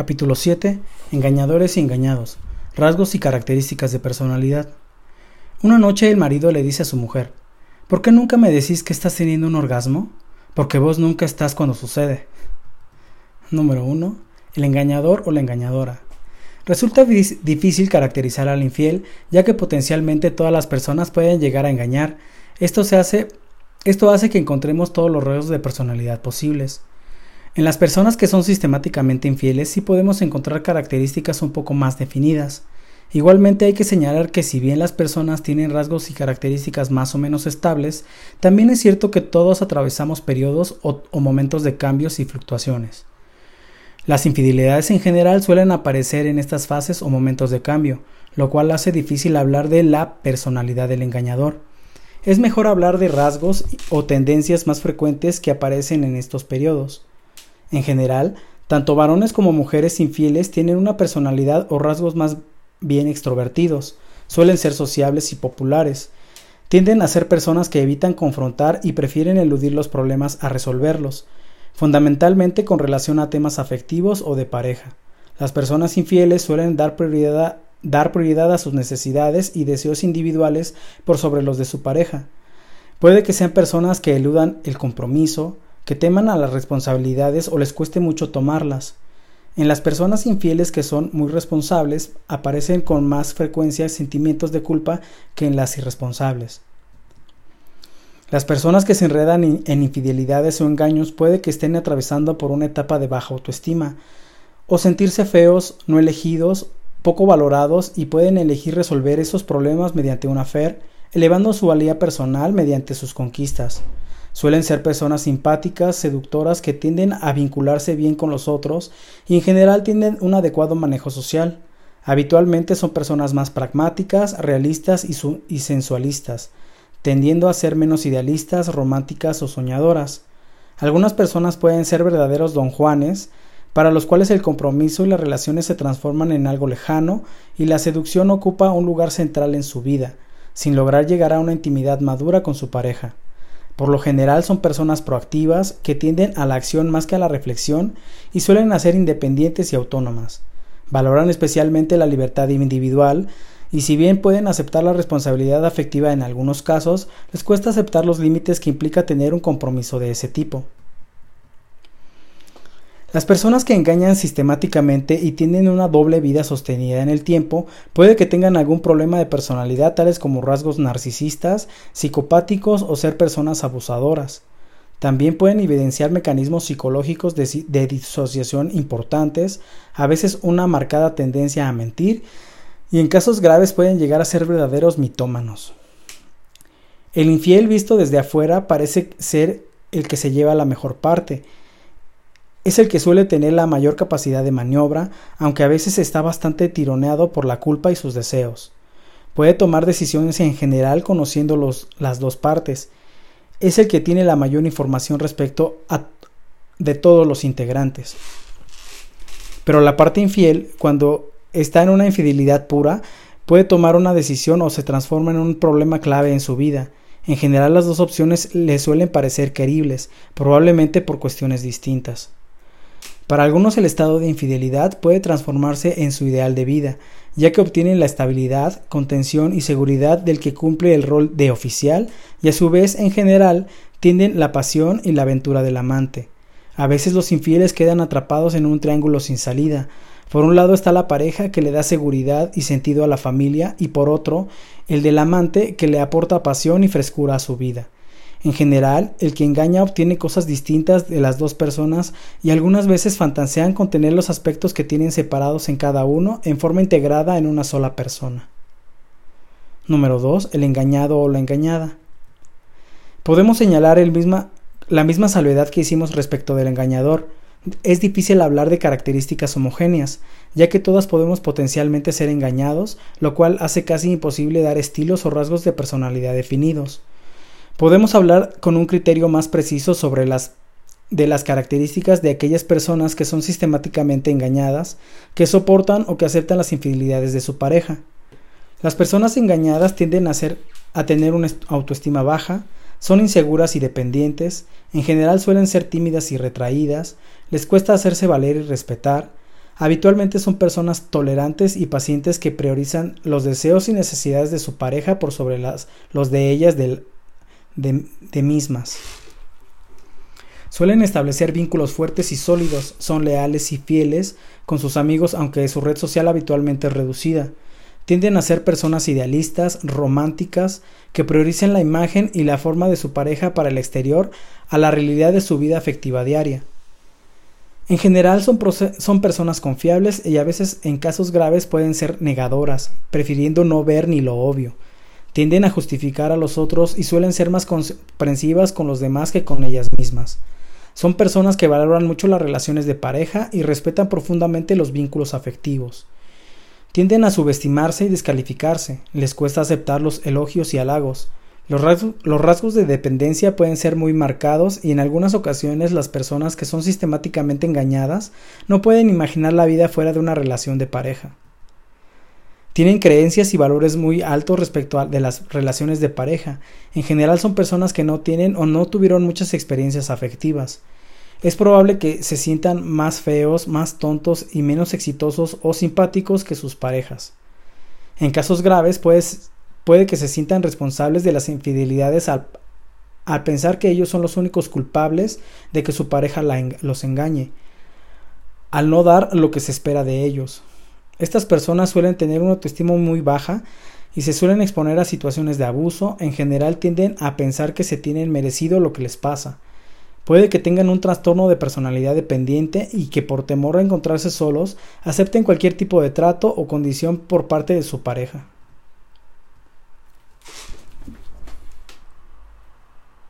Capítulo 7. Engañadores y engañados. Rasgos y características de personalidad. Una noche el marido le dice a su mujer, ¿Por qué nunca me decís que estás teniendo un orgasmo? Porque vos nunca estás cuando sucede. Número 1. El engañador o la engañadora. Resulta difícil caracterizar al infiel, ya que potencialmente todas las personas pueden llegar a engañar. Esto, hace, esto hace que encontremos todos los rasgos de personalidad posibles. En las personas que son sistemáticamente infieles sí podemos encontrar características un poco más definidas. Igualmente hay que señalar que si bien las personas tienen rasgos y características más o menos estables, también es cierto que todos atravesamos periodos o, momentos de cambios y fluctuaciones. Las infidelidades en general suelen aparecer en estas fases o momentos de cambio, lo cual hace difícil hablar de la personalidad del engañador. Es mejor hablar de rasgos o tendencias más frecuentes que aparecen en estos periodos. En general, tanto varones como mujeres infieles tienen una personalidad o rasgos más bien extrovertidos, suelen ser sociables y populares, tienden a ser personas que evitan confrontar y prefieren eludir los problemas a resolverlos, fundamentalmente con relación a temas afectivos o de pareja. Las personas infieles suelen dar prioridad, a sus necesidades y deseos individuales por sobre los de su pareja. Puede que sean personas que eludan el compromiso, que teman a las responsabilidades o les cueste mucho tomarlas. En las personas infieles que son muy responsables aparecen con más frecuencia sentimientos de culpa que en las irresponsables. Las personas que se enredan en infidelidades o engaños puede que estén atravesando por una etapa de baja autoestima o sentirse feos, no elegidos, poco valorados y pueden elegir resolver esos problemas mediante una fe, elevando su valía personal mediante sus conquistas. Suelen ser personas simpáticas, seductoras, que tienden a vincularse bien con los otros y en general tienen un adecuado manejo social. Habitualmente son personas más pragmáticas, realistas y, y sensualistas, tendiendo a ser menos idealistas, románticas o soñadoras. Algunas personas pueden ser verdaderos don Juanes, para los cuales el compromiso y las relaciones se transforman en algo lejano y la seducción ocupa un lugar central en su vida, sin lograr llegar a una intimidad madura con su pareja. Por lo general son personas proactivas que tienden a la acción más que a la reflexión y suelen ser independientes y autónomas. Valoran especialmente la libertad individual y si bien pueden aceptar la responsabilidad afectiva en algunos casos, les cuesta aceptar los límites que implica tener un compromiso de ese tipo. Las personas que engañan sistemáticamente y tienen una doble vida sostenida en el tiempo puede que tengan algún problema de personalidad tales como rasgos narcisistas, psicopáticos o ser personas abusadoras. También pueden evidenciar mecanismos psicológicos de, de disociación importantes, a veces una marcada tendencia a mentir y en casos graves pueden llegar a ser verdaderos mitómanos. El infiel visto desde afuera parece ser el que se lleva la mejor parte, es el que suele tener la mayor capacidad de maniobra, aunque a veces está bastante tironeado por la culpa y sus deseos. Puede tomar decisiones en general conociendo los, las dos partes. Es el que tiene la mayor información respecto a, de todos los integrantes. Pero la parte infiel, cuando está en una infidelidad pura, puede tomar una decisión o se transforma en un problema clave en su vida. En general las dos opciones le suelen parecer queribles, probablemente por cuestiones distintas. Para algunos el estado de infidelidad puede transformarse en su ideal de vida, ya que obtienen la estabilidad, contención y seguridad del que cumple el rol de oficial y a su vez en general tienden la pasión y la aventura del amante. A veces los infieles quedan atrapados en un triángulo sin salida. Por un lado está la pareja que le da seguridad y sentido a la familia y por otro el del amante que le aporta pasión y frescura a su vida. En general, el que engaña obtiene cosas distintas de las dos personas y algunas veces fantasean con tener los aspectos que tienen separados en cada uno en forma integrada en una sola persona. Número 2. El engañado o la engañada. Podemos señalar el misma, la misma salvedad que hicimos respecto del engañador. Es difícil hablar de características homogéneas, ya que todas podemos potencialmente ser engañados, lo cual hace casi imposible dar estilos o rasgos de personalidad definidos. Podemos hablar con un criterio más preciso sobre las de las características de aquellas personas que son sistemáticamente engañadas, que soportan o que aceptan las infidelidades de su pareja. Las personas engañadas tienden a, ser, a tener una autoestima baja, son inseguras y dependientes, en general suelen ser tímidas y retraídas, les cuesta hacerse valer y respetar, Habitualmente son personas tolerantes y pacientes que priorizan los deseos y necesidades de su pareja por sobre las, los de ellas de, mismas. Suelen establecer vínculos fuertes y sólidos, son leales y fieles con sus amigos aunque su red social habitualmente es reducida. Tienden a ser personas idealistas, románticas, que prioricen la imagen y la forma de su pareja para el exterior a la realidad de su vida afectiva diaria. En general son, son, personas confiables y a veces en casos graves pueden ser negadoras, prefiriendo no ver ni lo obvio. Tienden a justificar a los otros y suelen ser más comprensivas con los demás que con ellas mismas. Son personas que valoran mucho las relaciones de pareja y respetan profundamente los vínculos afectivos. Tienden a subestimarse y descalificarse, les cuesta aceptar los elogios y halagos. Los rasgos, de dependencia pueden ser muy marcados y en algunas ocasiones las personas que son sistemáticamente engañadas no pueden imaginar la vida fuera de una relación de pareja. Tienen creencias y valores muy altos respecto a de las relaciones de pareja. En general son personas que no tienen o no tuvieron muchas experiencias afectivas es probable que se sientan más feos, más tontos y menos exitosos o simpáticos que sus parejas. En casos graves pues, puede que se sientan responsables de las infidelidades al, pensar que ellos son los únicos culpables de que su pareja los engañe, al no dar lo que se espera de ellos. Estas personas suelen tener una autoestima muy baja y se suelen exponer a situaciones de abuso, en general tienden a pensar que se tienen merecido lo que les pasa, Puede que tengan un trastorno de personalidad dependiente y que por temor a encontrarse solos acepten cualquier tipo de trato o condición por parte de su pareja.